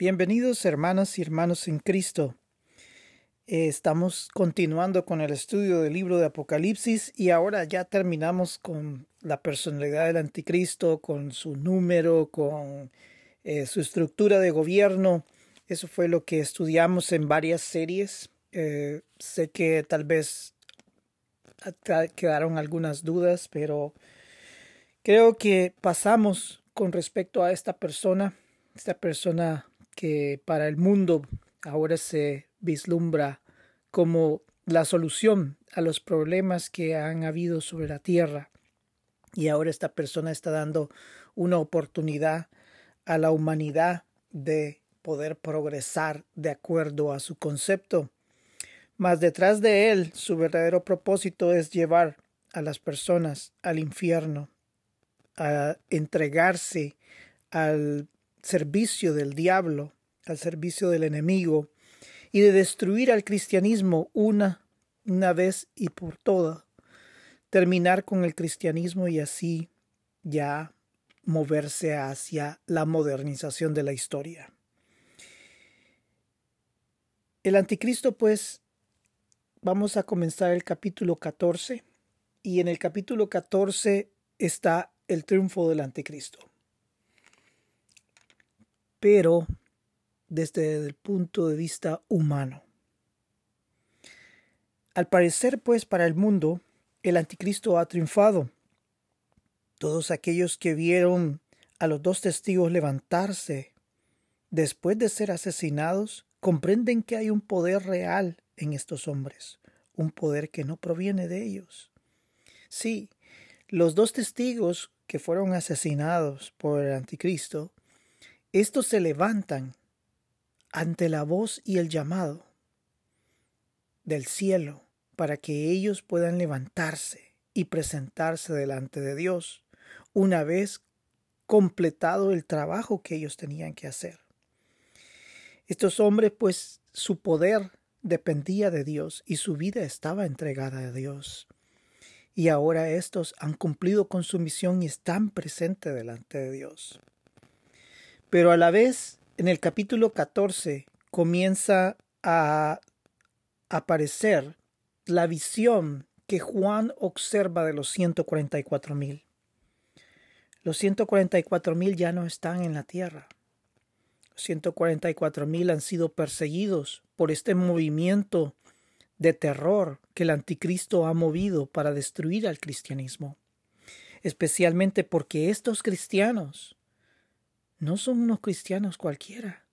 Bienvenidos hermanas y hermanos en Cristo. Eh, estamos continuando con el estudio del libro de Apocalipsis y ahora ya terminamos con la personalidad del anticristo, con su número, con eh, su estructura de gobierno. Eso fue lo que estudiamos en varias series. Eh, sé que tal vez quedaron algunas dudas, pero creo que pasamos con respecto a esta persona, esta persona que para el mundo ahora se vislumbra como la solución a los problemas que han habido sobre la tierra. Y ahora esta persona está dando una oportunidad a la humanidad de poder progresar de acuerdo a su concepto. Mas detrás de él su verdadero propósito es llevar a las personas al infierno, a entregarse al servicio del diablo, al servicio del enemigo, y de destruir al cristianismo una, una vez y por todas, terminar con el cristianismo y así ya moverse hacia la modernización de la historia. El anticristo, pues, vamos a comenzar el capítulo 14 y en el capítulo 14 está el triunfo del anticristo. Pero desde el punto de vista humano. Al parecer, pues, para el mundo, el anticristo ha triunfado. Todos aquellos que vieron a los dos testigos levantarse después de ser asesinados comprenden que hay un poder real en estos hombres, un poder que no proviene de ellos. Sí, los dos testigos que fueron asesinados por el anticristo, estos se levantan ante la voz y el llamado del cielo para que ellos puedan levantarse y presentarse delante de Dios una vez completado el trabajo que ellos tenían que hacer. Estos hombres, pues, su poder dependía de Dios y su vida estaba entregada a Dios. Y ahora estos han cumplido con su misión y están presentes delante de Dios. Pero a la vez en el capítulo 14 comienza a aparecer la visión que Juan observa de los 144 mil. Los 144 mil ya no están en la tierra. Los 144 mil han sido perseguidos por este movimiento de terror que el anticristo ha movido para destruir al cristianismo. Especialmente porque estos cristianos no son unos cristianos cualquiera.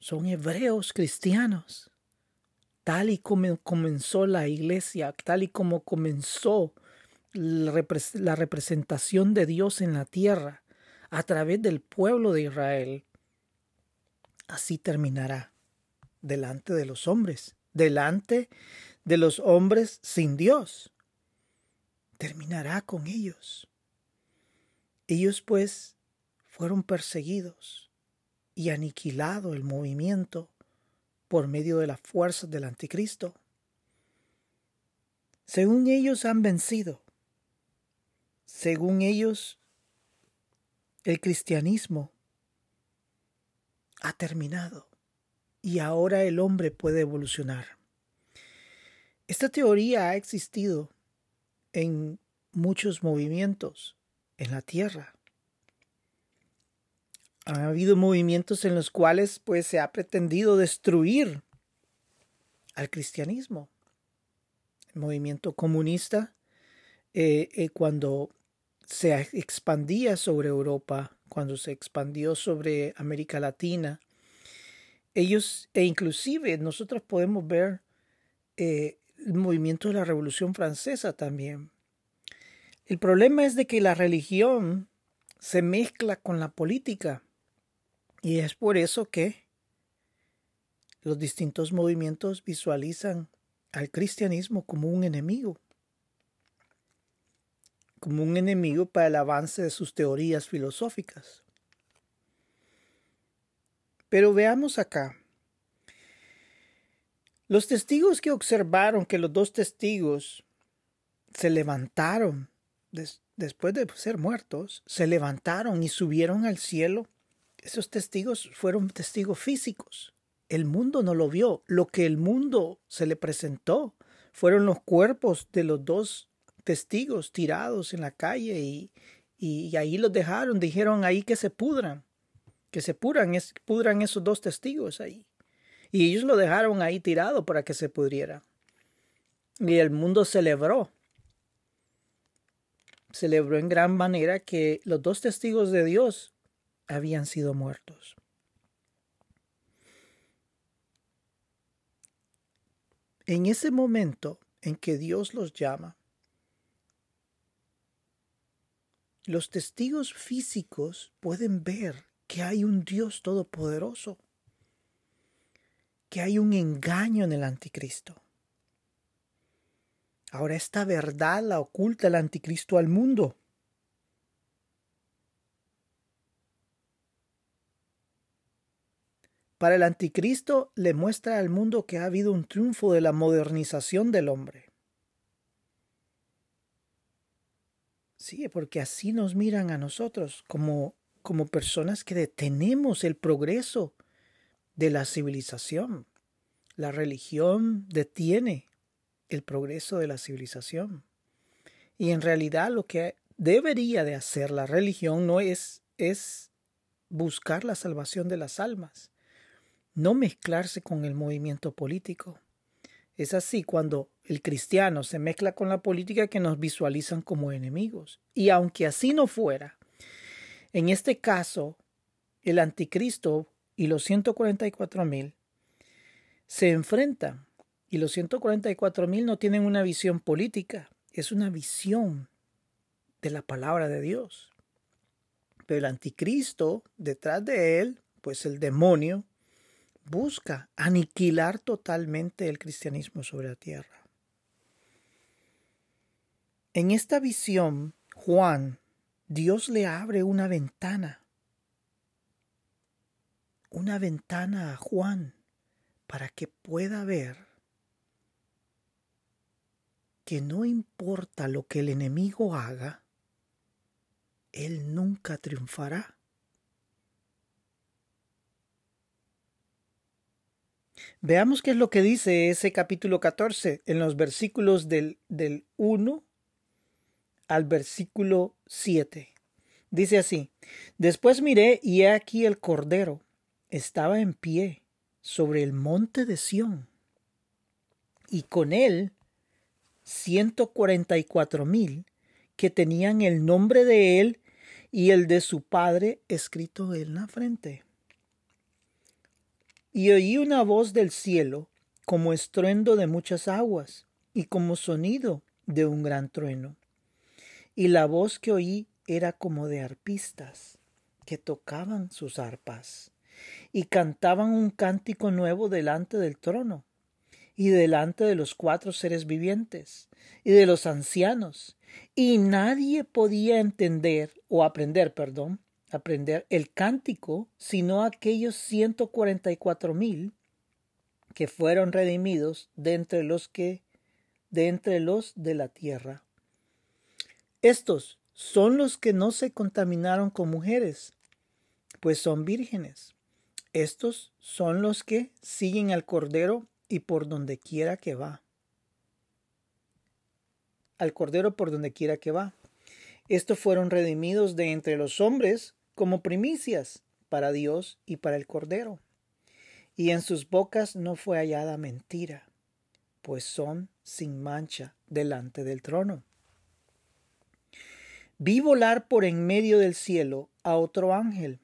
Son hebreos cristianos. Tal y como comenzó la iglesia, tal y como comenzó la representación de Dios en la tierra a través del pueblo de Israel, así terminará delante de los hombres, delante de los hombres sin Dios. Terminará con ellos. Ellos pues fueron perseguidos y aniquilado el movimiento por medio de las fuerzas del anticristo. Según ellos han vencido, según ellos el cristianismo ha terminado y ahora el hombre puede evolucionar. Esta teoría ha existido en muchos movimientos en la Tierra ha habido movimientos en los cuales pues se ha pretendido destruir al cristianismo. El movimiento comunista, eh, eh, cuando se expandía sobre Europa, cuando se expandió sobre América Latina, ellos, e inclusive nosotros podemos ver eh, el movimiento de la Revolución Francesa también. El problema es de que la religión se mezcla con la política y es por eso que los distintos movimientos visualizan al cristianismo como un enemigo, como un enemigo para el avance de sus teorías filosóficas. Pero veamos acá. Los testigos que observaron que los dos testigos se levantaron después de ser muertos, se levantaron y subieron al cielo esos testigos fueron testigos físicos. El mundo no lo vio. Lo que el mundo se le presentó fueron los cuerpos de los dos testigos tirados en la calle y, y, ahí los dejaron. Dijeron ahí que se pudran, que se pudran, es, pudran esos dos testigos ahí. Y ellos lo dejaron ahí tirado para que se pudriera. Y el mundo celebró. Celebró en gran manera que los dos testigos de Dios habían sido muertos. En ese momento en que Dios los llama, los testigos físicos pueden ver que hay un Dios todopoderoso, que hay un engaño en el anticristo. Ahora esta verdad la oculta el anticristo al mundo. Para el anticristo le muestra al mundo que ha habido un triunfo de la modernización del hombre. Sí, porque así nos miran a nosotros como, como personas que detenemos el progreso de la civilización. La religión detiene el progreso de la civilización. Y en realidad lo que debería de hacer la religión no es, es buscar la salvación de las almas, no mezclarse con el movimiento político. Es así cuando el cristiano se mezcla con la política que nos visualizan como enemigos. Y aunque así no fuera, en este caso, el anticristo y los 144 mil se enfrentan. Y los 144 mil no tienen una visión política, es una visión de la palabra de Dios. Pero el anticristo, detrás de él, pues el demonio, busca aniquilar totalmente el cristianismo sobre la tierra. En esta visión, Juan, Dios le abre una ventana, una ventana a Juan para que pueda ver que no importa lo que el enemigo haga, él nunca triunfará. Veamos qué es lo que dice ese capítulo 14 en los versículos del, del 1 al versículo 7. Dice así, Después miré y he aquí el Cordero estaba en pie sobre el monte de Sión, y con él ciento cuarenta y cuatro mil que tenían el nombre de él y el de su padre escrito en la frente. Y oí una voz del cielo, como estruendo de muchas aguas, y como sonido de un gran trueno. Y la voz que oí era como de arpistas, que tocaban sus arpas, y cantaban un cántico nuevo delante del trono, y delante de los cuatro seres vivientes, y de los ancianos, y nadie podía entender, o aprender, perdón, aprender el cántico, sino aquellos ciento cuarenta y cuatro mil que fueron redimidos de entre los que de entre los de la tierra. Estos son los que no se contaminaron con mujeres, pues son vírgenes. Estos son los que siguen al Cordero y por donde quiera que va. Al Cordero por donde quiera que va. Estos fueron redimidos de entre los hombres como primicias para Dios y para el Cordero. Y en sus bocas no fue hallada mentira, pues son sin mancha delante del trono. Vi volar por en medio del cielo a otro ángel,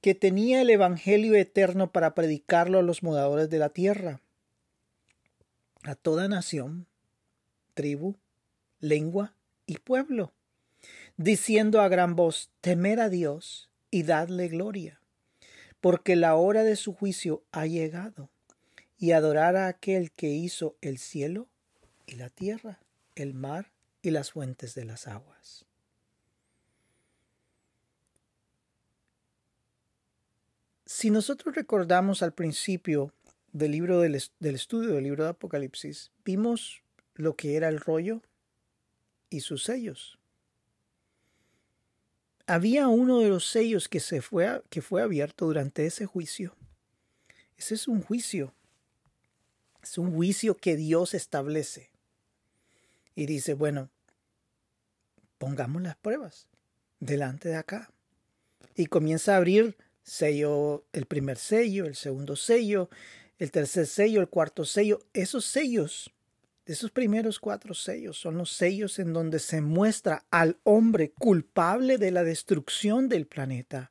que tenía el Evangelio eterno para predicarlo a los moradores de la tierra, a toda nación, tribu, lengua y pueblo diciendo a gran voz, temer a Dios y dadle gloria, porque la hora de su juicio ha llegado, y adorar a aquel que hizo el cielo y la tierra, el mar y las fuentes de las aguas. Si nosotros recordamos al principio del libro del, estudio del libro de Apocalipsis, vimos lo que era el rollo y sus sellos. Había uno de los sellos que, se fue, que fue abierto durante ese juicio. Ese es un juicio. Es un juicio que Dios establece. Y dice, bueno, pongamos las pruebas delante de acá. Y comienza a abrir sello, el primer sello, el segundo sello, el tercer sello, el cuarto sello. Esos sellos esos primeros cuatro sellos son los sellos en donde se muestra al hombre culpable de la destrucción del planeta,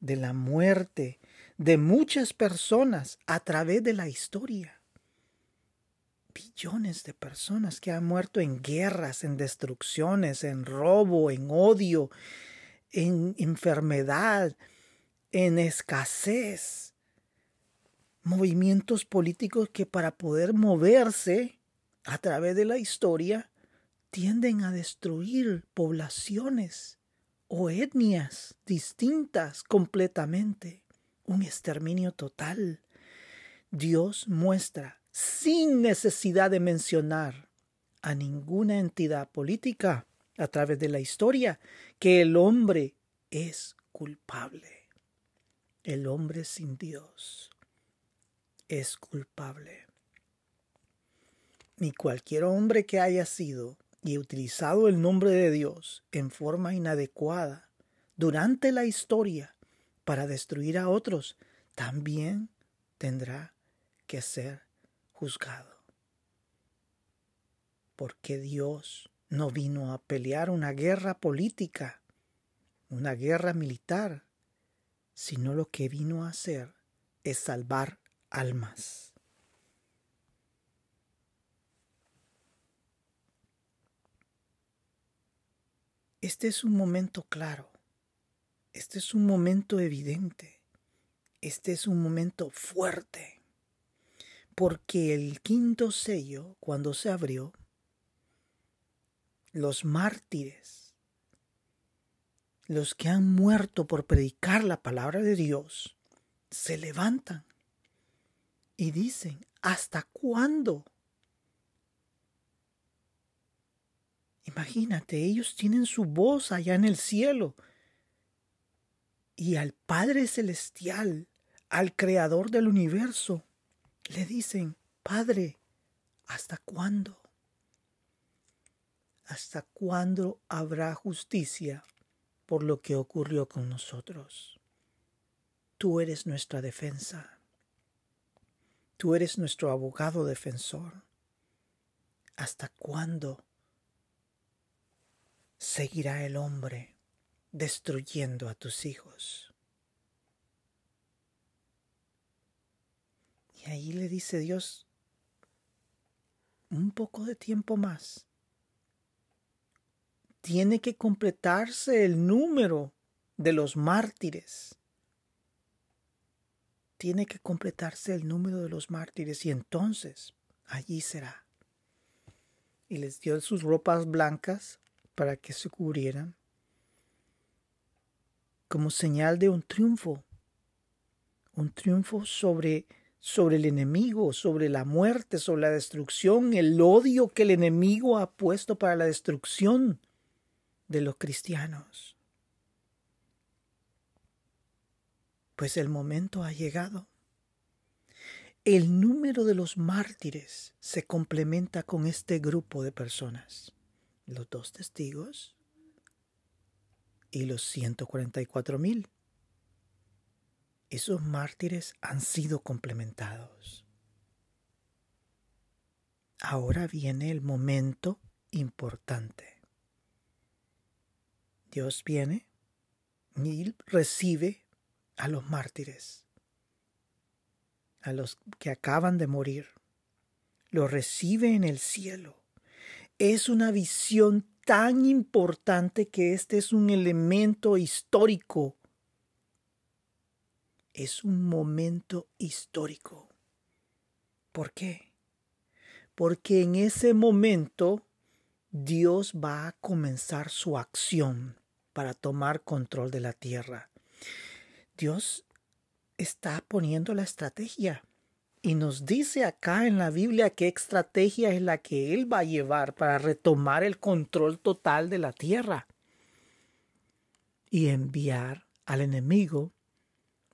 de la muerte de muchas personas a través de la historia. Billones de personas que han muerto en guerras, en destrucciones, en robo, en odio, en enfermedad, en escasez. Movimientos políticos que para poder moverse a través de la historia tienden a destruir poblaciones o etnias distintas completamente. Un exterminio total. Dios muestra, sin necesidad de mencionar a ninguna entidad política a través de la historia, que el hombre es culpable. El hombre sin Dios es culpable ni cualquier hombre que haya sido y utilizado el nombre de Dios en forma inadecuada durante la historia para destruir a otros, también tendrá que ser juzgado. Porque Dios no vino a pelear una guerra política, una guerra militar, sino lo que vino a hacer es salvar almas. Este es un momento claro. Este es un momento evidente. Este es un momento fuerte. Porque el quinto sello, cuando se abrió, los mártires, los que han muerto por predicar la palabra de Dios, se levantan y dicen, ¿hasta cuándo? Imagínate, ellos tienen su voz allá en el cielo. Y al Padre Celestial, al Creador del universo, le dicen, Padre, ¿hasta cuándo? ¿Hasta cuándo habrá justicia por lo que ocurrió con nosotros? Tú eres nuestra defensa. Tú eres nuestro abogado defensor. ¿Hasta cuándo seguirá el hombre destruyendo a tus hijos. Y ahí le dice Dios, un poco de tiempo más. Tiene que completarse el número de los mártires. Tiene que completarse el número de los mártires y entonces allí será. Y les dio sus ropas blancas para que se cubrieran como señal de un triunfo, un triunfo sobre, sobre el enemigo, sobre la muerte, sobre la destrucción, el odio que el enemigo ha puesto para la destrucción de los cristianos. Pues el momento ha llegado. El número de los mártires se complementa con este grupo de personas los dos testigos y los 144 mil. Esos mártires han sido complementados. Ahora viene el momento importante. Dios viene y recibe a los mártires, a los que acaban de morir. Los recibe en el cielo es una visión tan importante que este es un elemento histórico. Es un momento histórico. ¿Por qué? Porque en ese momento Dios va a comenzar su acción para tomar control de la tierra. Dios está poniendo la estrategia. Y nos dice acá en la Biblia qué estrategia es la que Él va a llevar para retomar el control total de la tierra. y enviar al enemigo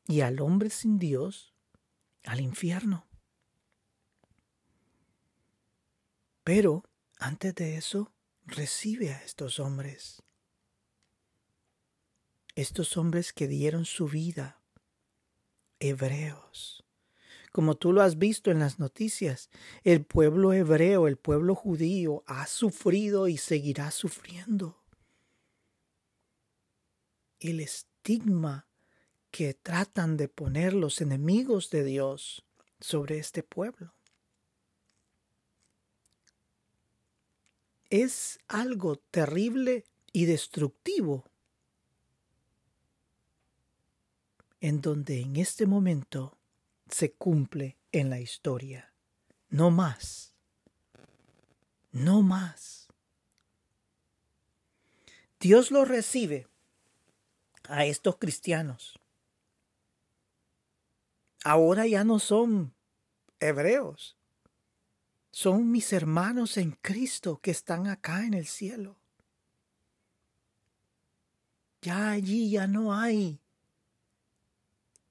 y al hombre sin Dios al infierno. Pero antes de eso, recibe a estos hombres. Estos hombres que dieron su vida, hebreos. Como tú lo has visto en las noticias, el pueblo hebreo, el pueblo judío, ha sufrido y seguirá sufriendo. El estigma que tratan de poner los enemigos de Dios sobre este pueblo. Es algo terrible y destructivo en donde en este momento se cumple en la historia. No más. No más. Dios lo recibe a estos cristianos ahora ya no son hebreos, son mis hermanos en Cristo que están acá en el cielo. Ya allí ya no hay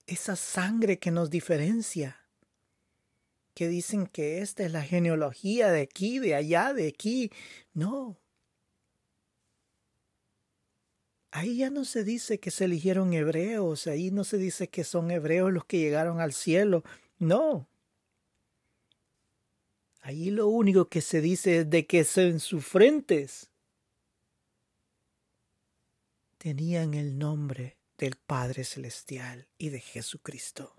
esa sangre que nos diferencia, que dicen que esta es la genealogía de aquí, de allá, de aquí. No, Ahí ya no se dice que se eligieron hebreos, ahí no se dice que son hebreos los que llegaron al cielo. No. Ahí lo único que se dice es de que en sus frentes tenían el nombre del Padre Celestial y de Jesucristo.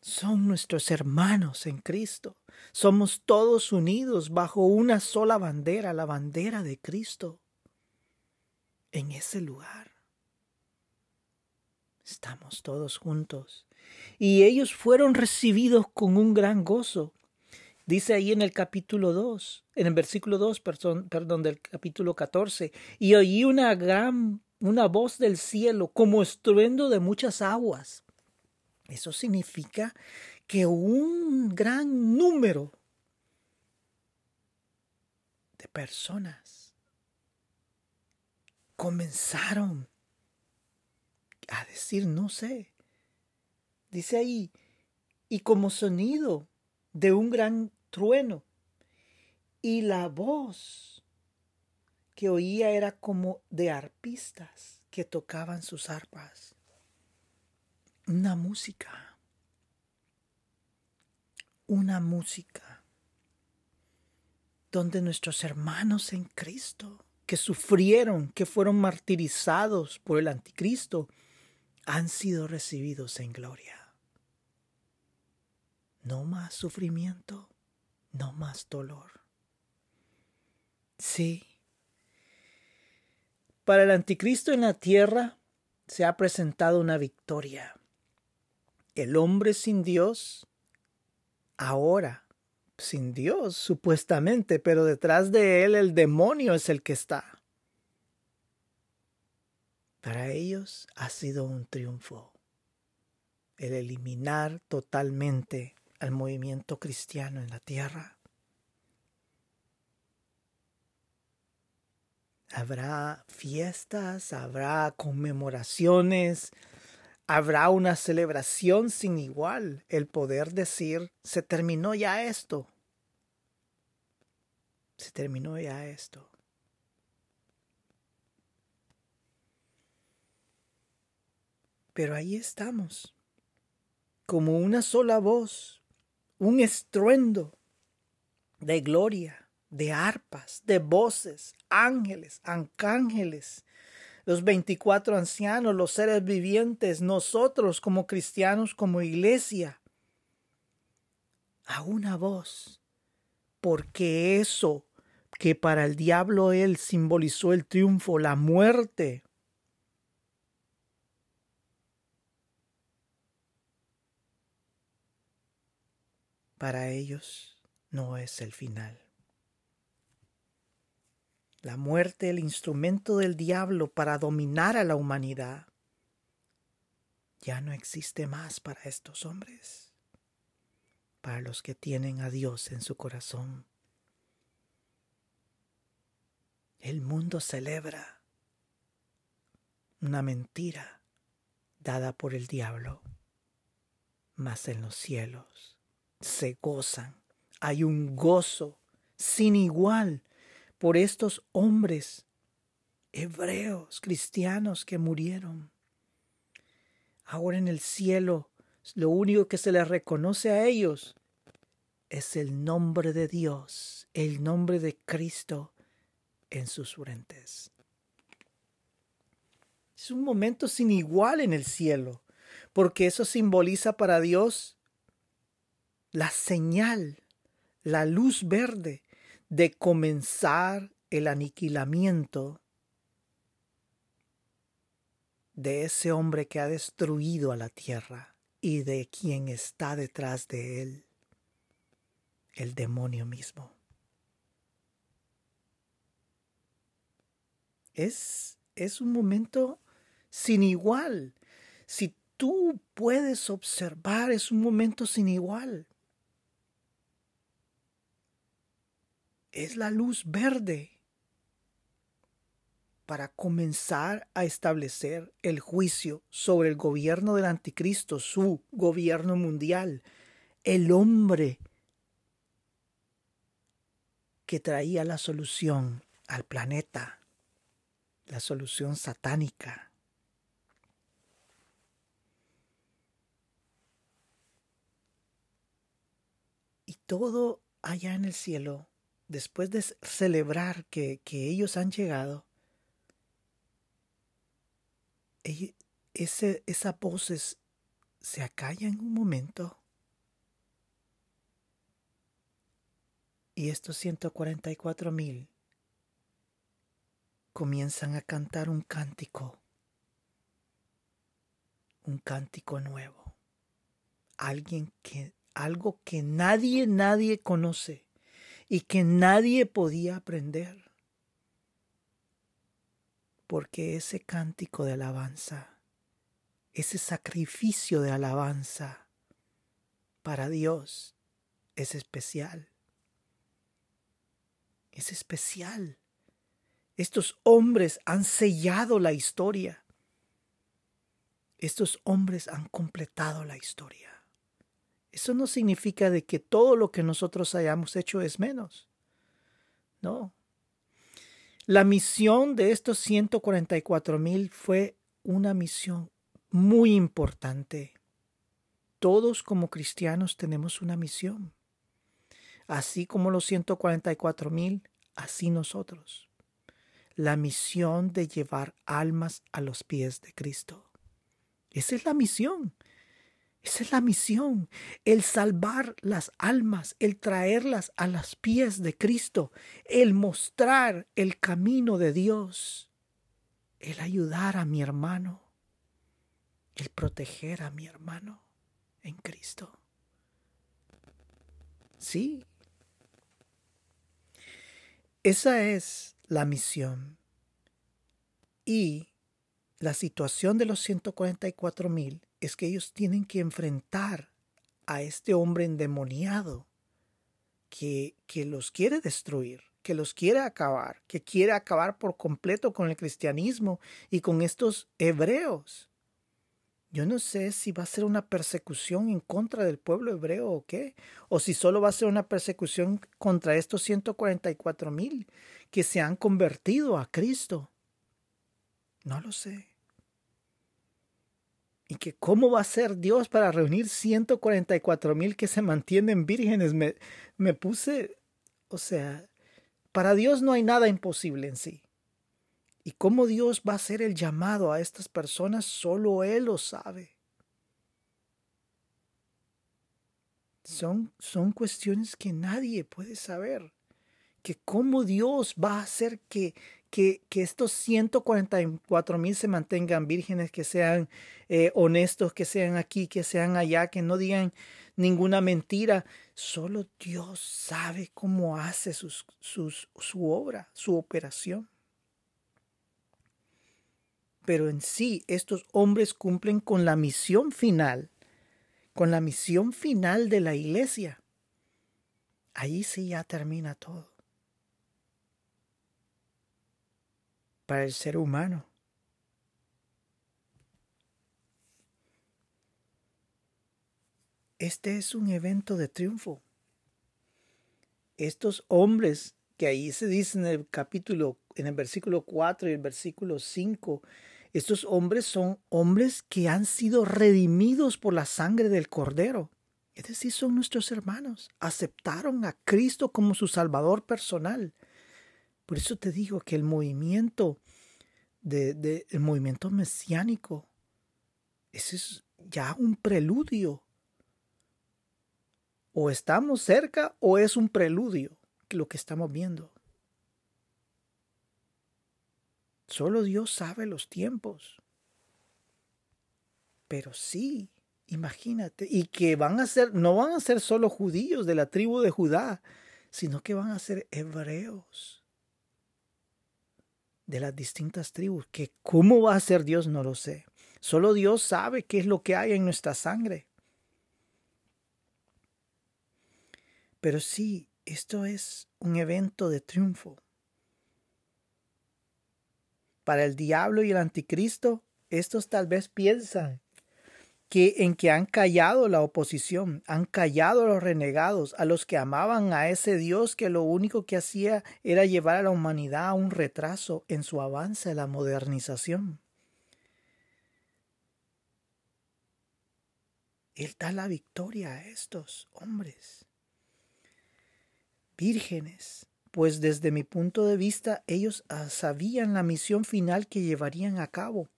Son nuestros hermanos en Cristo. Somos todos unidos bajo una sola bandera, la bandera de Cristo en ese lugar. Estamos todos juntos. Y ellos fueron recibidos con un gran gozo. Dice ahí en el capítulo 2, en el versículo 2, perdón, del capítulo 14, y oí una gran, una voz del cielo como estruendo de muchas aguas. Eso significa que un gran número de personas comenzaron a decir, no sé, dice ahí, y como sonido de un gran trueno, y la voz que oía era como de arpistas que tocaban sus arpas. Una música, una música donde nuestros hermanos en Cristo que sufrieron, que fueron martirizados por el anticristo, han sido recibidos en gloria. No más sufrimiento, no más dolor. Sí. Para el anticristo en la tierra se ha presentado una victoria. El hombre sin Dios ahora sin Dios, supuestamente, pero detrás de él el demonio es el que está. Para ellos ha sido un triunfo el eliminar totalmente al movimiento cristiano en la tierra. Habrá fiestas, habrá conmemoraciones, habrá una celebración sin igual, el poder decir, se terminó ya esto. Se terminó ya esto. Pero ahí estamos, como una sola voz, un estruendo de gloria, de arpas, de voces, ángeles, arcángeles, los 24 ancianos, los seres vivientes, nosotros como cristianos, como iglesia, a una voz, porque eso que para el diablo él simbolizó el triunfo, la muerte, para ellos no es el final. La muerte, el instrumento del diablo para dominar a la humanidad, ya no existe más para estos hombres, para los que tienen a Dios en su corazón. El mundo celebra una mentira dada por el diablo. Mas en los cielos se gozan. Hay un gozo sin igual por estos hombres hebreos, cristianos que murieron. Ahora en el cielo, lo único que se les reconoce a ellos es el nombre de Dios, el nombre de Cristo en sus frentes. Es un momento sin igual en el cielo, porque eso simboliza para Dios la señal, la luz verde de comenzar el aniquilamiento de ese hombre que ha destruido a la tierra y de quien está detrás de él, el demonio mismo. Es, es un momento sin igual. Si tú puedes observar, es un momento sin igual. Es la luz verde para comenzar a establecer el juicio sobre el gobierno del anticristo, su gobierno mundial, el hombre que traía la solución al planeta, la solución satánica. Y todo allá en el cielo, después de celebrar que, que ellos han llegado, ese, esa voz se acalla en un momento. Y estos 144 mil comienzan a cantar un cántico, un cántico nuevo. Alguien que, algo que nadie, nadie conoce y que nadie podía aprender porque ese cántico de alabanza, ese sacrificio de alabanza para Dios es especial. Es especial. Estos hombres han sellado la historia. Estos hombres han completado la historia. Eso no significa de que todo lo que nosotros hayamos hecho es menos. No, la misión de estos 144 mil fue una misión muy importante. Todos como cristianos tenemos una misión. Así como los 144 mil, así nosotros. La misión de llevar almas a los pies de Cristo. Esa es la misión. Esa es la misión, el salvar las almas, el traerlas a los pies de Cristo, el mostrar el camino de Dios, el ayudar a mi hermano, el proteger a mi hermano en Cristo. Sí, esa es la misión. Y la situación de los 144 mil es que ellos tienen que enfrentar a este hombre endemoniado que, que los quiere destruir, que los quiere acabar, que quiere acabar por completo con el cristianismo y con estos hebreos. Yo no sé si va a ser una persecución en contra del pueblo hebreo o qué, o si solo va a ser una persecución contra estos 144 mil que se han convertido a Cristo. No lo sé. Y que cómo va a ser Dios para reunir 144 mil que se mantienen vírgenes. Me, me puse, o sea, para Dios no hay nada imposible en sí. Y cómo Dios va a hacer el llamado a estas personas, solo Él lo sabe. Son, son cuestiones que nadie puede saber. Que cómo Dios va a hacer que, que, estos 144 mil se mantengan vírgenes, que sean eh, honestos, que sean aquí, que sean allá, que no digan ninguna mentira. Solo Dios sabe cómo hace su obra, su operación. Pero en sí, estos hombres cumplen con la misión final, con la misión final de la iglesia. Ahí sí ya termina todo. para el ser humano. Este es un evento de triunfo. Estos hombres que ahí se dice en el capítulo, en el versículo 4 y el versículo 5, estos hombres son hombres que han sido redimidos por la sangre del Cordero. Es decir, son nuestros hermanos. Aceptaron a Cristo como su Salvador personal. Por eso te digo que el movimiento de, el movimiento mesiánico, ese es ya un preludio. O estamos cerca o es un preludio lo que estamos viendo. Solo Dios sabe los tiempos. Pero sí, imagínate, y que van a ser, no van a ser solo judíos de la tribu de Judá, sino que van a ser hebreos de las distintas tribus, que cómo va a ser Dios no lo sé. Solo Dios sabe qué es lo que hay en nuestra sangre. Pero sí, esto es un evento de triunfo. Para el diablo y el anticristo, estos tal vez piensan que en que han callado la oposición, han callado a los renegados, a los que amaban a ese Dios que lo único que hacía era llevar a la humanidad a un retraso en su avance a la modernización. Él da la victoria a estos hombres, vírgenes, pues desde mi punto de vista ellos ah, sabían la misión final que llevarían a cabo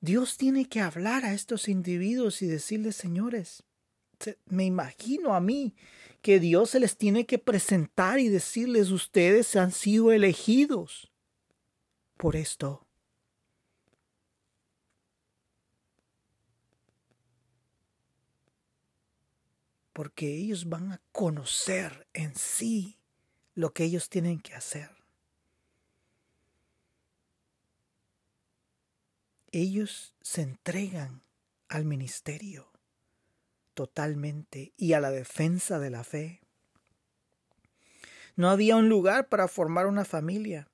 Dios tiene que hablar a estos individuos y decirles, señores, me imagino a mí que Dios se les tiene que presentar y decirles, ustedes han sido elegidos por esto. Porque ellos van a conocer en sí lo que ellos tienen que hacer. Ellos se entregan al ministerio totalmente y a la defensa de la fe. No había un lugar para formar una familia.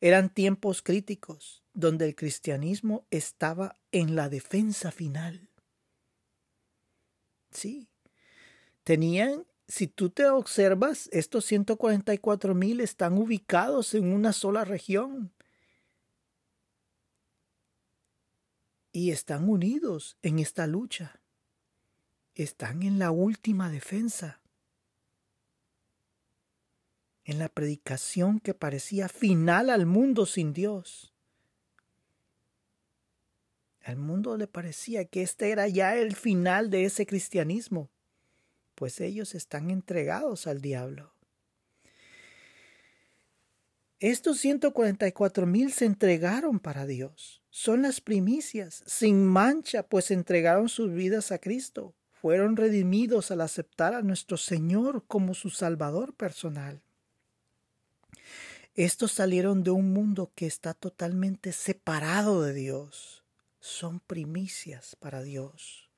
Eran tiempos críticos donde el cristianismo estaba en la defensa final. Sí. Tenían, si tú te observas, estos 144 mil están ubicados en una sola región. Y están unidos en esta lucha. Están en la última defensa. En la predicación que parecía final al mundo sin Dios. Al mundo le parecía que este era ya el final de ese cristianismo, pues ellos están entregados al diablo. Estos 144 mil se entregaron para Dios. Son las primicias, sin mancha, pues entregaron sus vidas a Cristo. Fueron redimidos al aceptar a nuestro Señor como su Salvador personal. Estos salieron de un mundo que está totalmente separado de Dios. Son primicias para Dios.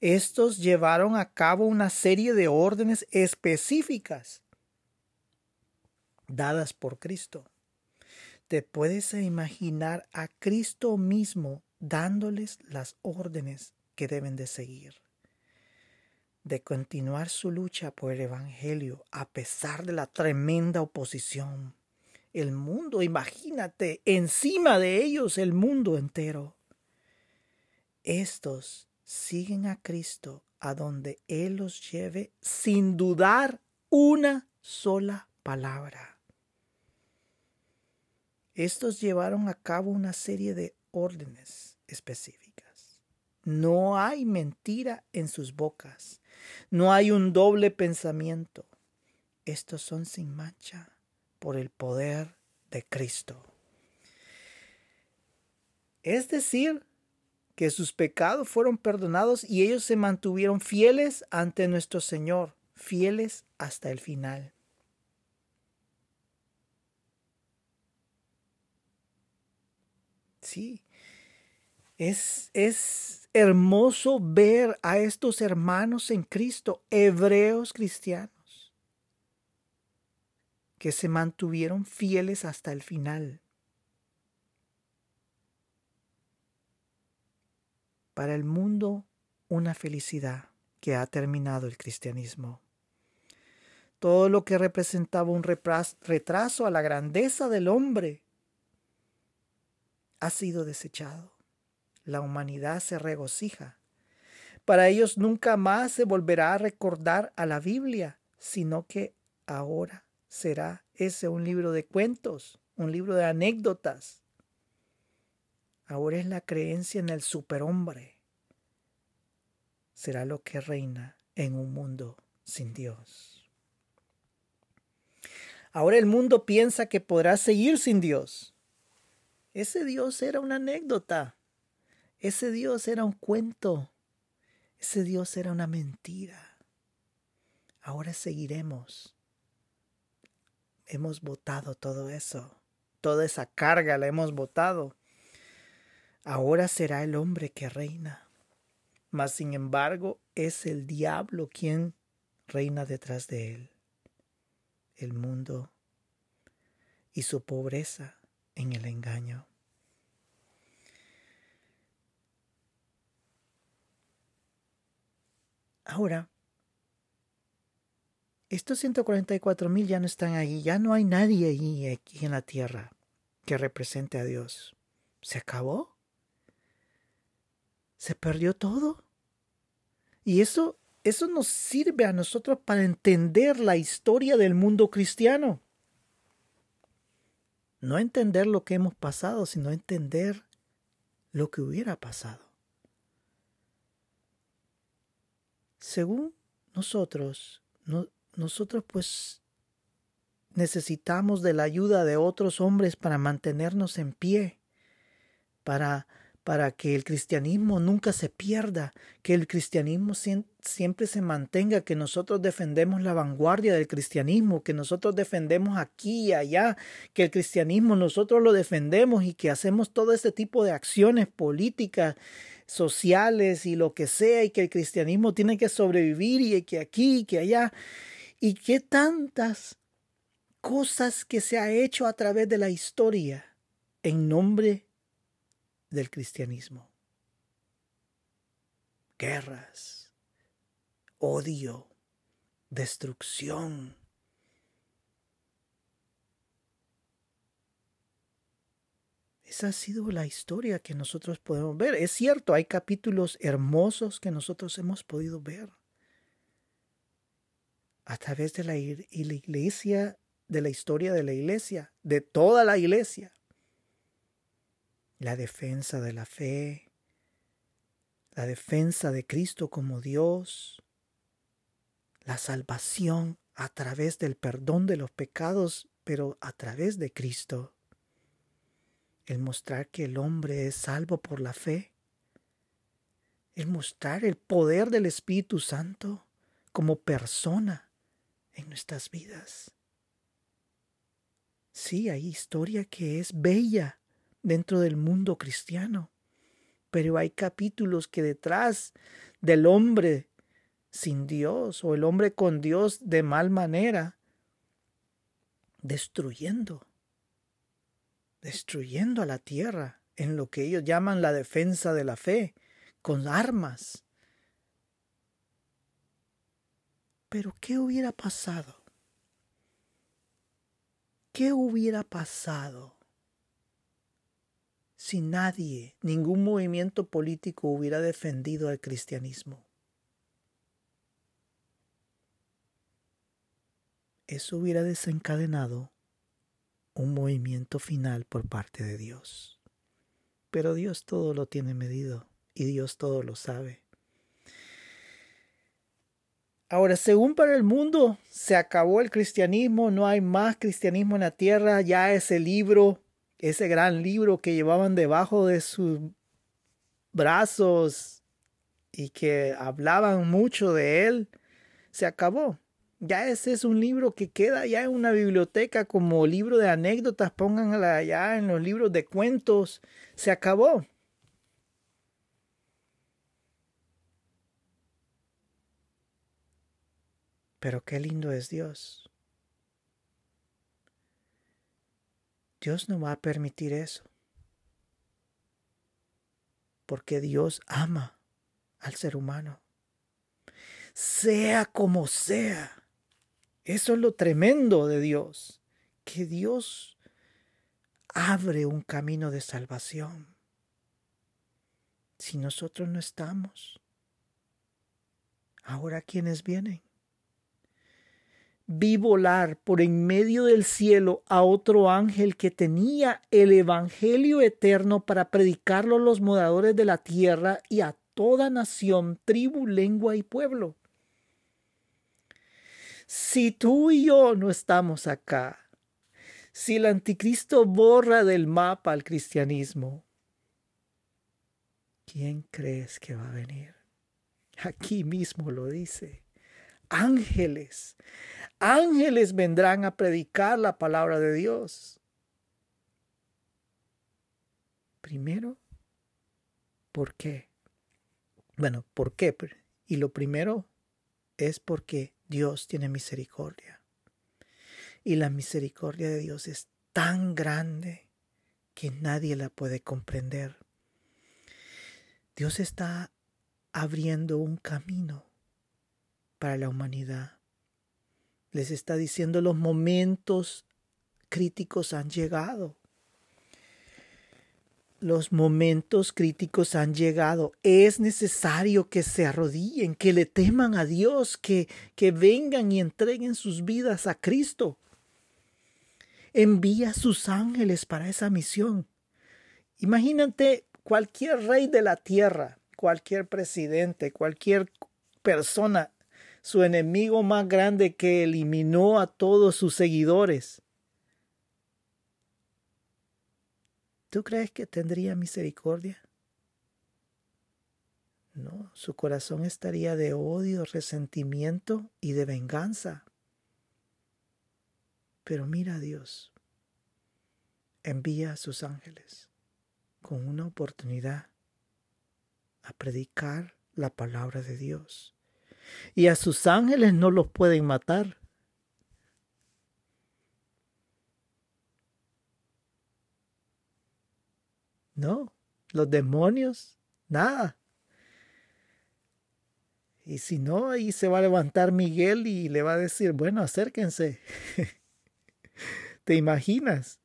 Estos llevaron a cabo una serie de órdenes específicas dadas por Cristo. Te puedes imaginar a Cristo mismo dándoles las órdenes que deben de seguir, de continuar su lucha por el Evangelio a pesar de la tremenda oposición. El mundo, imagínate, encima de ellos el mundo entero. Estos siguen a Cristo a donde Él los lleve sin dudar una sola palabra. Estos llevaron a cabo una serie de órdenes específicas. No hay mentira en sus bocas. No hay un doble pensamiento. Estos son sin mancha por el poder de Cristo. Es decir, que sus pecados fueron perdonados y ellos se mantuvieron fieles ante nuestro Señor, fieles hasta el final. Sí. Es, es hermoso ver a estos hermanos en Cristo, hebreos cristianos, que se mantuvieron fieles hasta el final. Para el mundo, una felicidad. que ha terminado el cristianismo. Todo lo que representaba un retraso a la grandeza del hombre ha sido desechado. La humanidad se regocija. Para ellos nunca más se volverá a recordar a la Biblia, sino que ahora será ese un libro de cuentos, un libro de anécdotas. Ahora es la creencia en el superhombre. Será lo que reina en un mundo sin Dios. Ahora el mundo piensa que podrá seguir sin Dios. Ese Dios era una anécdota. Ese Dios era un cuento. Ese Dios era una mentira. Ahora seguiremos. Hemos votado todo eso. Toda esa carga la hemos votado. Ahora será el hombre que reina. Mas sin embargo es el diablo quien reina detrás de él. El mundo y su pobreza en el engaño. Ahora, estos 144 mil ya no están ahí, ya no hay nadie ahí aquí en la tierra que represente a Dios. ¿Se acabó? ¿Se perdió todo? Y eso, eso nos sirve a nosotros para entender la historia del mundo cristiano. No entender lo que hemos pasado, sino entender lo que hubiera pasado. Según nosotros, nosotros pues necesitamos de la ayuda de otros hombres para mantenernos en pie, para para que el cristianismo nunca se pierda, que el cristianismo siempre se mantenga, que nosotros defendemos la vanguardia del cristianismo, que nosotros defendemos aquí y allá, que el cristianismo nosotros lo defendemos y que hacemos todo este tipo de acciones políticas, sociales y lo que sea, y que el cristianismo tiene que sobrevivir y que aquí y que allá, y que tantas cosas que se ha hecho a través de la historia en nombre del cristianismo. Guerras, odio, destrucción. Esa ha sido la historia que nosotros podemos ver. Es cierto, hay capítulos hermosos que nosotros hemos podido ver a través de la iglesia, de la historia de la iglesia, de toda la iglesia la defensa de la fe, la defensa de Cristo como Dios, la salvación a través del perdón de los pecados, pero a través de Cristo, el mostrar que el hombre es salvo por la fe, el mostrar el poder del Espíritu Santo como persona en nuestras vidas. Sí, hay historia que es bella, dentro del mundo cristiano. Pero hay capítulos que detrás del hombre sin Dios o el hombre con Dios de mal manera, destruyendo, destruyendo a la tierra en lo que ellos llaman la defensa de la fe, con armas. Pero ¿qué hubiera pasado? ¿Qué hubiera pasado si nadie, ningún movimiento político hubiera defendido al cristianismo. Eso hubiera desencadenado un movimiento final por parte de Dios. Pero Dios todo lo tiene medido y Dios todo lo sabe. Ahora, según para el mundo, se acabó el cristianismo, no hay más cristianismo en la tierra, ya ese libro ese gran libro que llevaban debajo de sus brazos y que hablaban mucho de él, se acabó. Ya ese es un libro que queda ya en una biblioteca como libro de anécdotas, pónganla allá en los libros de cuentos, se acabó. Pero qué lindo es Dios. Dios no va a permitir eso. Porque Dios ama al ser humano. sea como sea. Eso es lo tremendo de Dios, que Dios abre un camino de salvación. Si nosotros no estamos, ahora quienes vienen vi volar por en medio del cielo a otro ángel que tenía el Evangelio eterno para predicarlo a los moradores de la tierra y a toda nación, tribu, lengua y pueblo. Si tú y yo no estamos acá, si el anticristo borra del mapa al cristianismo, ¿quién crees que va a venir? Aquí mismo lo dice. Ángeles, ángeles vendrán a predicar la palabra de Dios. Primero, ¿por qué? Bueno, ¿por qué? Y lo primero es porque Dios tiene misericordia. Y la misericordia de Dios es tan grande que nadie la puede comprender. Dios está abriendo un camino para la humanidad les está diciendo los momentos críticos han llegado. Los momentos críticos han llegado. Es necesario que se arrodillen, que le teman a Dios, que, que vengan y entreguen sus vidas a Cristo. Envía sus ángeles para esa misión. Imagínate cualquier rey de la tierra, cualquier presidente, cualquier persona su enemigo más grande que eliminó a todos sus seguidores. ¿Tú crees que tendría misericordia? No, su corazón estaría de odio, resentimiento y de venganza. Pero mira a Dios, envía a sus ángeles con una oportunidad a predicar la palabra de Dios y a sus ángeles no los pueden matar. No, los demonios, nada. Y si no, ahí se va a levantar Miguel y le va a decir, bueno, acérquense. ¿Te imaginas?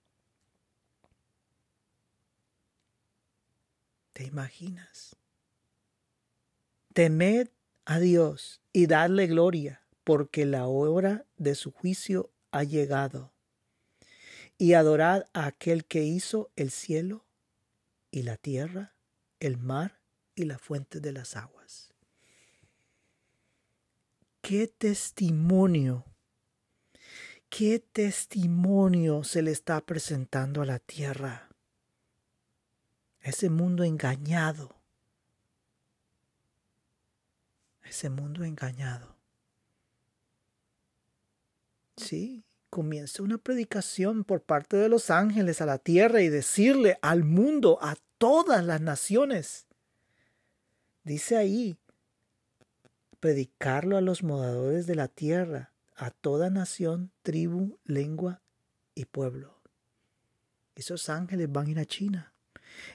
¿Te imaginas? Temed a Dios y darle gloria, porque la hora de su juicio ha llegado. Y adorad a aquel que hizo el cielo y la tierra, el mar y la fuente de las aguas. Qué testimonio, qué testimonio se le está presentando a la tierra. Ese mundo engañado, ese mundo engañado. Sí, comienza una predicación por parte de los ángeles a la tierra y decirle al mundo, a todas las naciones. Dice ahí, predicarlo a los moradores de la tierra, a toda nación, tribu, lengua y pueblo. Esos ángeles van a ir a China.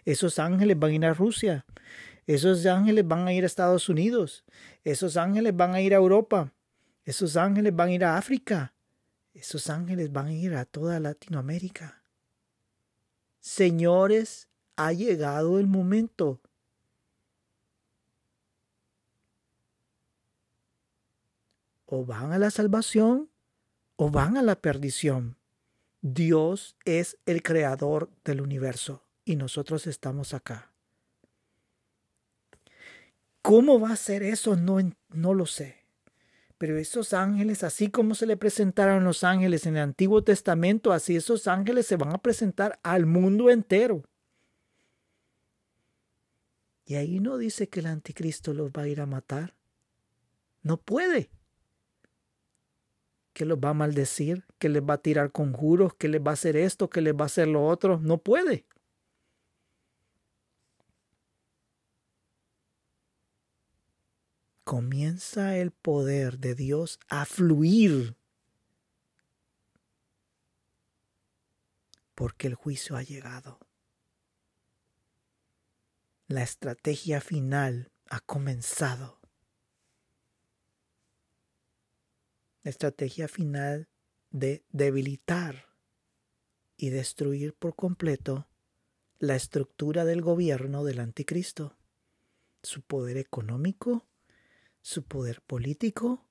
Esos ángeles van a ir a Rusia. Esos ángeles van a ir a Estados Unidos. Esos ángeles van a ir a Europa. Esos ángeles van a ir a África. Esos ángeles van a ir a toda Latinoamérica. Señores, ha llegado el momento. O van a la salvación o van a la perdición. Dios es el creador del universo y nosotros estamos acá. ¿Cómo va a ser eso? No, no lo sé. Pero esos ángeles, así como se le presentaron los ángeles en el Antiguo Testamento, así esos ángeles se van a presentar al mundo entero. Y ahí no dice que el anticristo los va a ir a matar. No puede. Que los va a maldecir, que les va a tirar conjuros, que les va a hacer esto, que les va a hacer lo otro. No puede. Comienza el poder de Dios a fluir porque el juicio ha llegado. La estrategia final ha comenzado. la estrategia final de debilitar y destruir por completo la estructura del gobierno del anticristo, su poder económico, su poder político,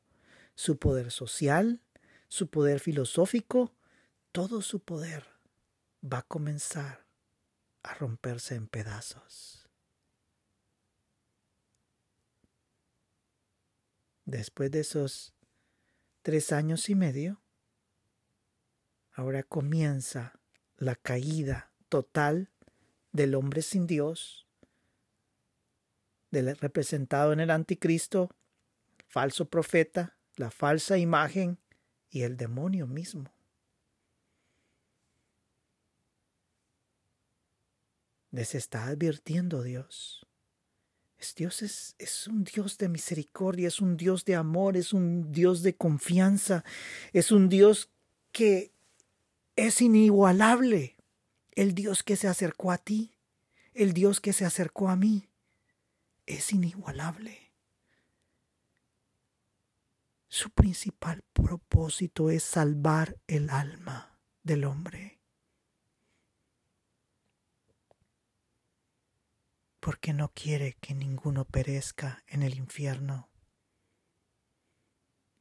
su poder social, su poder filosófico, todo su poder va a comenzar a romperse en pedazos. Después de esos tres años y medio, ahora comienza la caída total del hombre sin Dios, del representado en el anticristo, falso profeta, la falsa imagen y el demonio mismo. Les está advirtiendo Dios. Dios es, es, un Dios de misericordia, es un Dios de amor, es un Dios de confianza, es un Dios que es inigualable. El Dios que se acercó a ti, el Dios que se acercó a mí, es inigualable. Su principal propósito es salvar el alma del hombre. Porque no quiere que ninguno perezca en el infierno.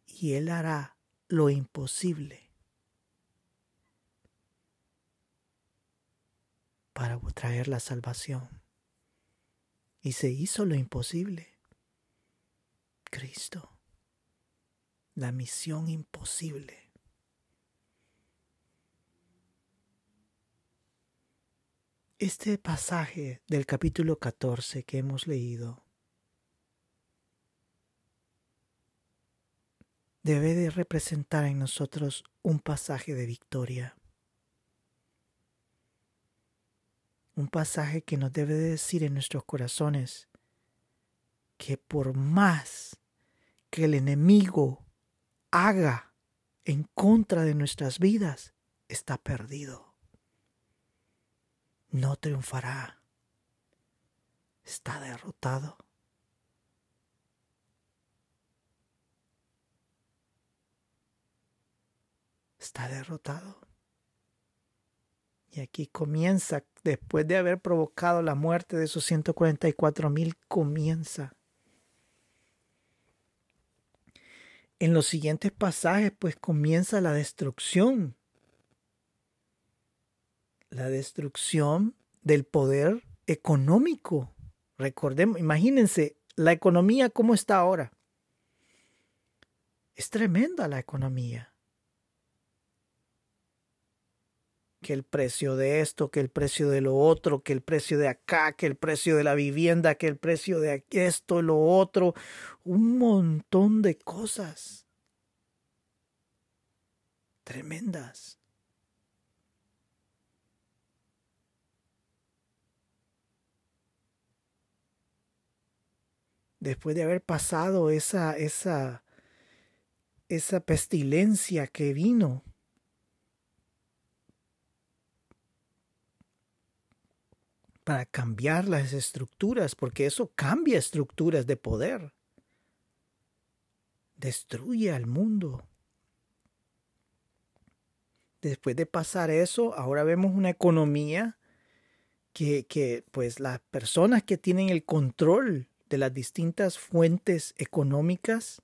Y Él hará lo imposible para traer la salvación. Y se hizo lo imposible. Cristo la misión imposible. Este pasaje del capítulo 14 que hemos leído debe de representar en nosotros un pasaje de victoria. Un pasaje que nos debe de decir en nuestros corazones que por más que el enemigo haga en contra de nuestras vidas está perdido. No triunfará. Está derrotado. Está derrotado. Y aquí comienza, después de haber provocado la muerte de esos 144 mil, comienza en los siguientes pasajes pues comienza la destrucción. La destrucción del poder económico. Recordemos, imagínense la economía como está ahora. Es tremenda la economía. Que el precio de esto, que el precio de lo otro, que el precio de acá, que el precio de la vivienda, que el precio de esto, lo otro un montón de cosas tremendas. Después de haber pasado esa, esa, esa pestilencia que vino, para cambiar las estructuras, porque eso cambia estructuras de poder destruye al mundo. Después de pasar eso, ahora vemos una economía que, que, pues las personas que tienen el control de las distintas fuentes económicas,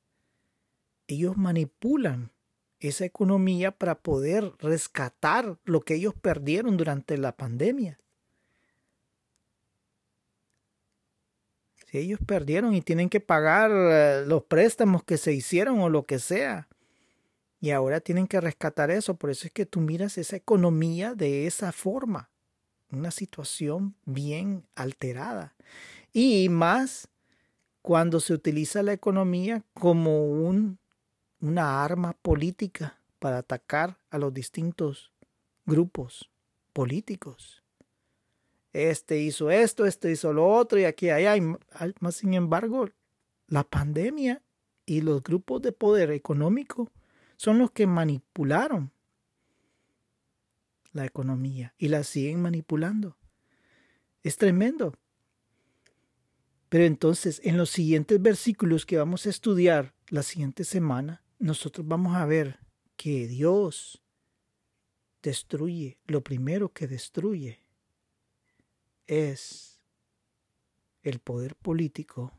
ellos manipulan esa economía para poder rescatar lo que ellos perdieron durante la pandemia. Si ellos perdieron y tienen que pagar eh, los préstamos que se hicieron o lo que sea. Y ahora tienen que rescatar eso. Por eso es que tú miras esa economía de esa forma. Una situación bien alterada. Y más cuando se utiliza la economía como un, una arma política para atacar a los distintos grupos políticos este hizo esto, este hizo lo otro y aquí hay Más sin embargo, la pandemia y los grupos de poder económico son los que manipularon la economía y la siguen manipulando. Es tremendo. Pero entonces, en los siguientes versículos que vamos a estudiar la siguiente semana, nosotros vamos a ver que Dios destruye, lo primero que destruye es el poder político,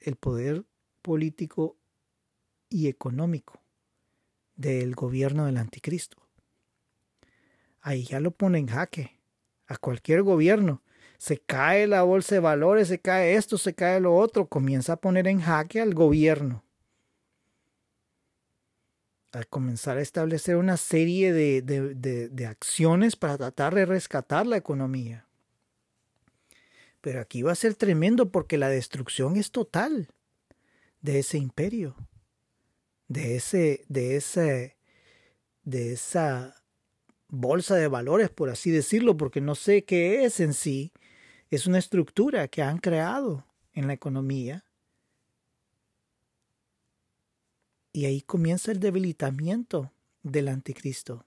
el poder político y económico del gobierno del anticristo. Ahí ya lo pone en jaque a cualquier gobierno. Se cae la bolsa de valores, se cae esto, se cae lo otro, comienza a poner en jaque al gobierno. Al comenzar a establecer una serie de, de acciones para tratar de rescatar la economía. Pero aquí va a ser tremendo porque la destrucción es total de ese imperio, de ese, de ese, de esa bolsa de valores, por así decirlo, porque no sé qué es en sí. Es una estructura que han creado en la economía. Y ahí comienza el debilitamiento del anticristo.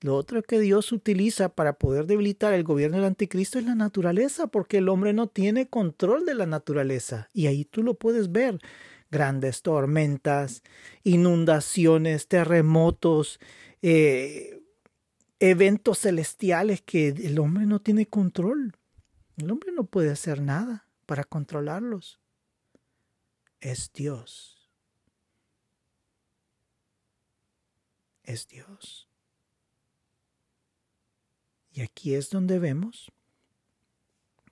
Lo otro que Dios utiliza para poder debilitar el gobierno del anticristo es la naturaleza, porque el hombre no tiene control de la naturaleza. Y ahí tú lo puedes ver. Grandes tormentas, inundaciones, terremotos, eh, eventos celestiales que el hombre no tiene control. El hombre no puede hacer nada para controlarlos. Es Dios. Es Dios. Y aquí es donde vemos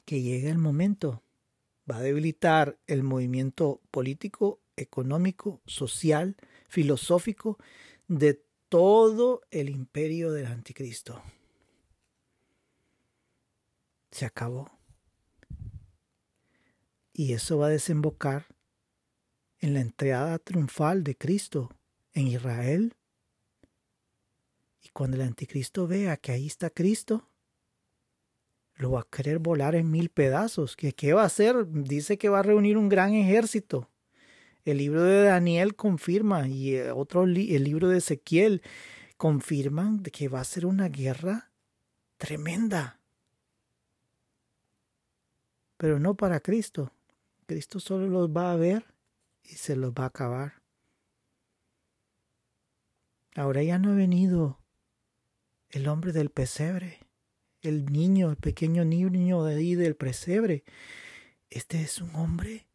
que llega el momento. Va a debilitar el movimiento político, económico, social, filosófico de todo el imperio del anticristo. Se acabó. Y eso va a desembocar en la entrada triunfal de Cristo en Israel y cuando el anticristo vea que ahí está Cristo, lo va a querer volar en mil pedazos. ¿Qué, ¿Qué va a hacer? Dice que va a reunir un gran ejército. El libro de Daniel confirma y eh, otro el libro de Ezequiel confirman que va a ser una guerra tremenda. Pero no para Cristo. Cristo solo los va a ver y se los va a acabar. Ahora ya no ha venido el hombre del pesebre, el niño, el pequeño niño de ahí del pesebre. Este es un hombre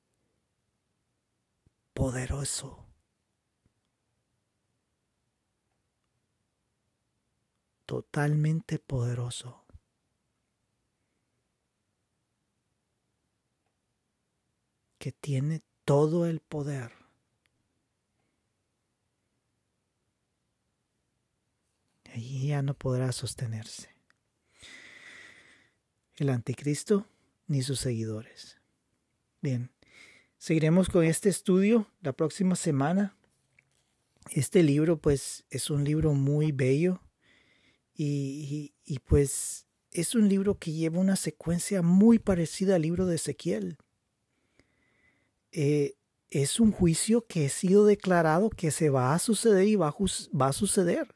poderoso. Totalmente poderoso. Que tiene todo el poder Allí ya no podrá sostenerse. El anticristo ni sus seguidores. Bien, seguiremos con este estudio la próxima semana. Este libro pues es un libro muy bello y, pues es un libro que lleva una secuencia muy parecida al libro de Ezequiel. Eh, es un juicio que ha sido declarado que se va a suceder y va a suceder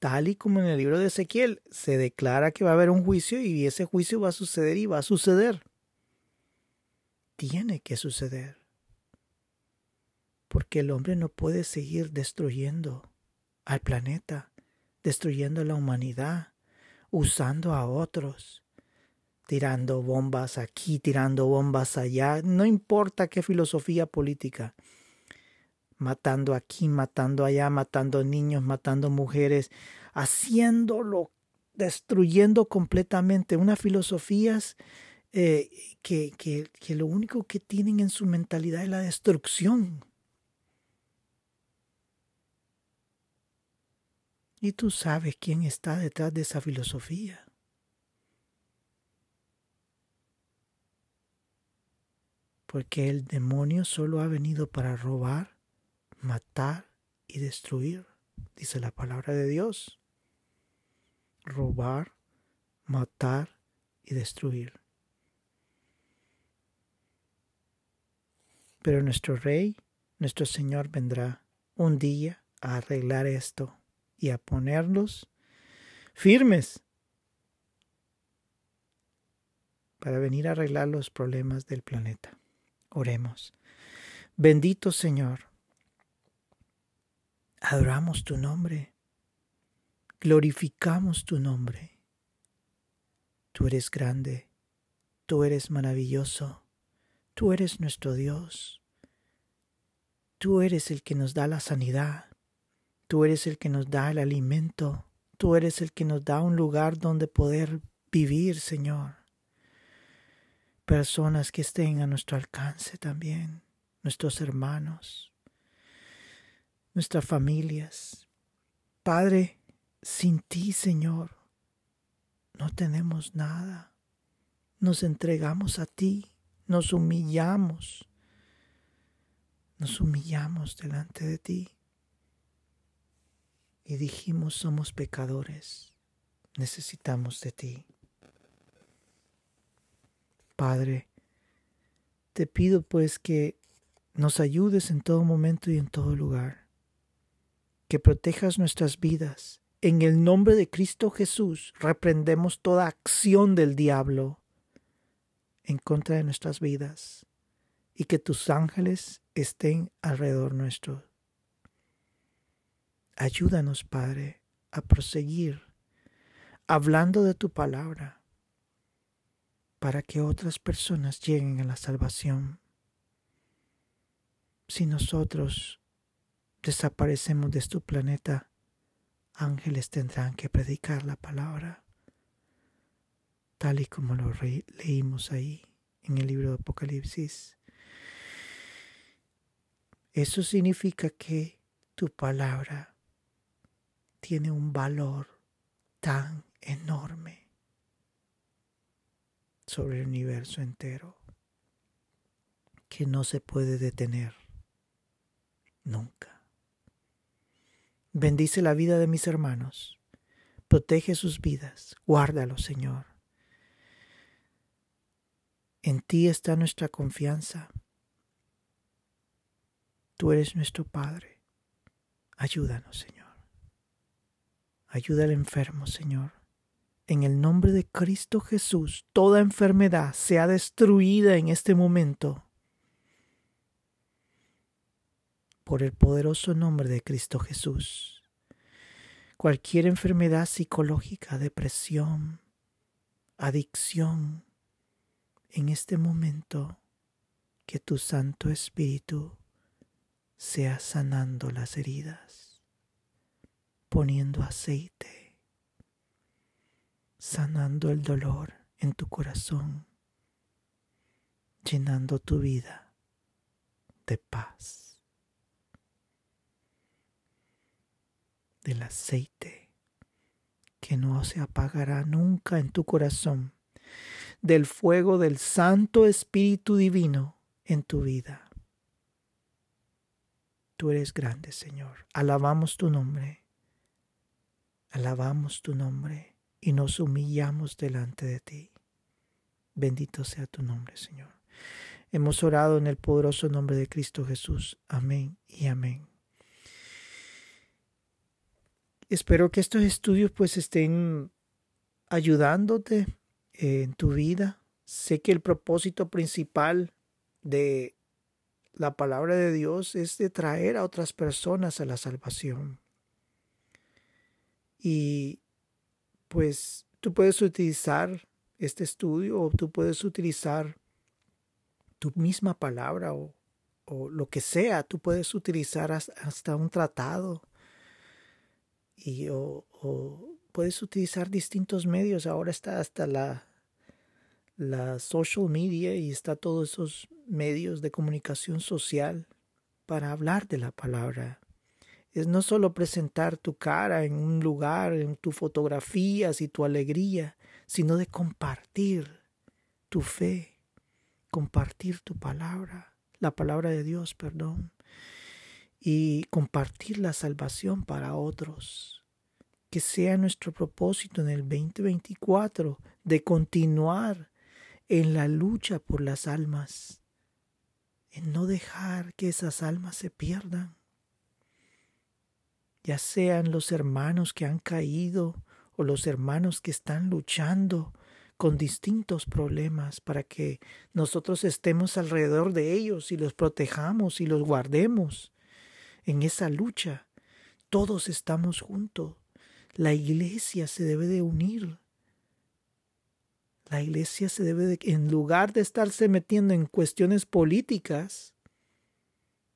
tal y como en el libro de Ezequiel se declara que va a haber un juicio y ese juicio va a suceder y va a suceder. Tiene que suceder. Porque el hombre no puede seguir destruyendo al planeta, destruyendo a la humanidad, usando a otros, tirando bombas aquí, tirando bombas allá, no importa qué filosofía política matando aquí, matando allá, matando niños, matando mujeres, haciéndolo, destruyendo completamente unas filosofías eh, que, que, que lo único que tienen en su mentalidad es la destrucción. Y tú sabes quién está detrás de esa filosofía. Porque el demonio solo ha venido para robar, matar y destruir, dice la palabra de Dios. Robar, matar y destruir. Pero nuestro Rey, nuestro Señor vendrá un día a arreglar esto y a ponerlos firmes para venir a arreglar los problemas del planeta. Oremos. Bendito Señor, Adoramos tu nombre. Glorificamos tu nombre. Tú eres grande. Tú eres maravilloso. Tú eres nuestro Dios. Tú eres el que nos da la sanidad. Tú eres el que nos da el alimento. Tú eres el que nos da un lugar donde poder vivir, Señor. Personas que estén a nuestro alcance también, nuestros hermanos, nuestras familias. Padre, sin ti, Señor, no tenemos nada. Nos entregamos a ti, nos humillamos, nos humillamos delante de ti y dijimos somos pecadores, necesitamos de ti. Padre, te pido pues que nos ayudes en todo momento y en todo lugar, que protejas nuestras vidas. En el nombre de Cristo Jesús reprendemos toda acción del diablo en contra de nuestras vidas y que tus ángeles estén alrededor nuestro. Ayúdanos, Padre, a proseguir hablando de tu palabra para que otras personas lleguen a la salvación. Si nosotros desaparecemos de este planeta, ángeles tendrán que predicar la palabra, tal y como lo leímos ahí en el libro de Apocalipsis. Eso significa que tu palabra tiene un valor tan enorme sobre el universo entero que no se puede detener nunca. Bendice la vida de mis hermanos, protege sus vidas, guárdalos, Señor. En ti está nuestra confianza. Tú eres nuestro Padre. Ayúdanos, Señor. Ayuda al enfermo, Señor en el nombre de Cristo Jesús, toda enfermedad sea destruida en este momento por el poderoso nombre de Cristo Jesús. Cualquier enfermedad psicológica, depresión, adicción, en este momento que tu Santo Espíritu sea sanando las heridas, poniendo aceite sanando el dolor en tu corazón, llenando tu vida de paz, del aceite que no se apagará nunca en tu corazón, del fuego del Santo Espíritu Divino en tu vida. Tú eres grande, Señor. Alabamos tu nombre. Alabamos tu nombre y nos humillamos delante de ti. Bendito sea tu nombre, Señor. Hemos orado en el poderoso nombre de Cristo Jesús. Amén y amén. Espero que estos estudios pues estén ayudándote en tu vida. Sé que el propósito principal de la palabra de Dios es de traer a otras personas a la salvación. Y pues tú puedes utilizar este estudio o tú puedes utilizar tu misma palabra o, lo que sea, tú puedes utilizar hasta un tratado y o, puedes utilizar distintos medios. Ahora está hasta la, la social media y está todos esos medios de comunicación social para hablar de la palabra es no solo presentar tu cara en un lugar, en tu fotografías y tu alegría, sino de compartir tu fe, compartir tu palabra, la palabra de Dios, perdón, y compartir la salvación para otros. Que sea nuestro propósito en el 2024 de continuar en la lucha por las almas, en no dejar que esas almas se pierdan ya sean los hermanos que han caído o los hermanos que están luchando con distintos problemas para que nosotros estemos alrededor de ellos y los protejamos y los guardemos en esa lucha. todos estamos juntos. La iglesia se debe de unir. La iglesia se debe de, en lugar de estarse metiendo en cuestiones políticas,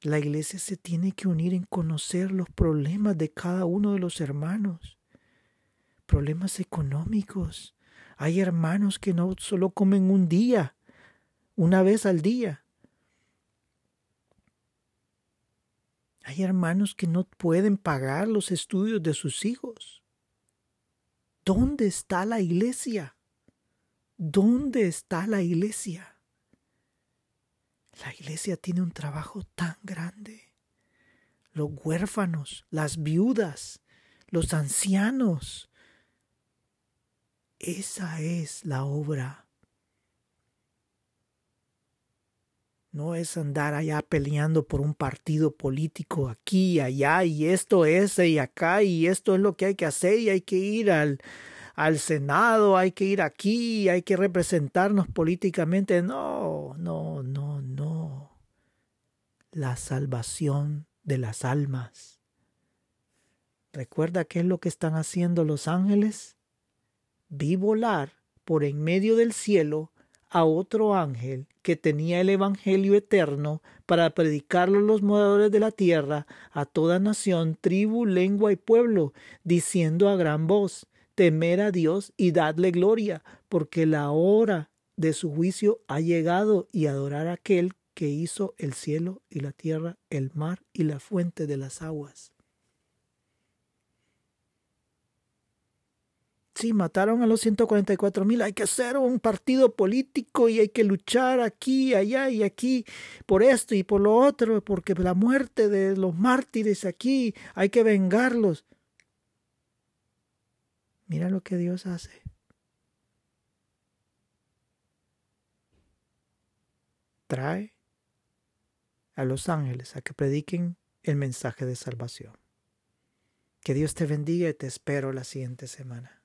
la iglesia se tiene que unir en conocer los problemas de cada uno de los hermanos. Problemas económicos. Hay hermanos que no solo comen un día, una vez al día. Hay hermanos que no pueden pagar los estudios de sus hijos. ¿Dónde está la iglesia? ¿Dónde está la iglesia? La iglesia tiene un trabajo tan grande. Los huérfanos, las viudas, los ancianos. Esa es la obra No es andar allá peleando por un partido político aquí y allá y esto, ese y acá y esto es lo que hay que hacer y hay que ir al, al Senado, hay que ir aquí, hay que representarnos políticamente. No, no, no, no. La salvación de las almas. ¿Recuerda qué es lo que están haciendo los ángeles? Vi volar por en medio del cielo a otro ángel que tenía el Evangelio eterno para predicarlo a los moradores de la tierra, a toda nación, tribu, lengua y pueblo, diciendo a gran voz, temer a Dios y dadle gloria, porque la hora de su juicio ha llegado y adorar a aquel que hizo el cielo y la tierra, el mar y la fuente de las aguas. Sí, mataron a los 144 mil. Hay que hacer un partido político y hay que luchar aquí, allá y aquí por esto y por lo otro, porque la muerte de los mártires aquí hay que vengarlos. Mira lo que Dios hace. Trae a los ángeles a que prediquen el mensaje de salvación. Que Dios te bendiga y te espero la siguiente semana.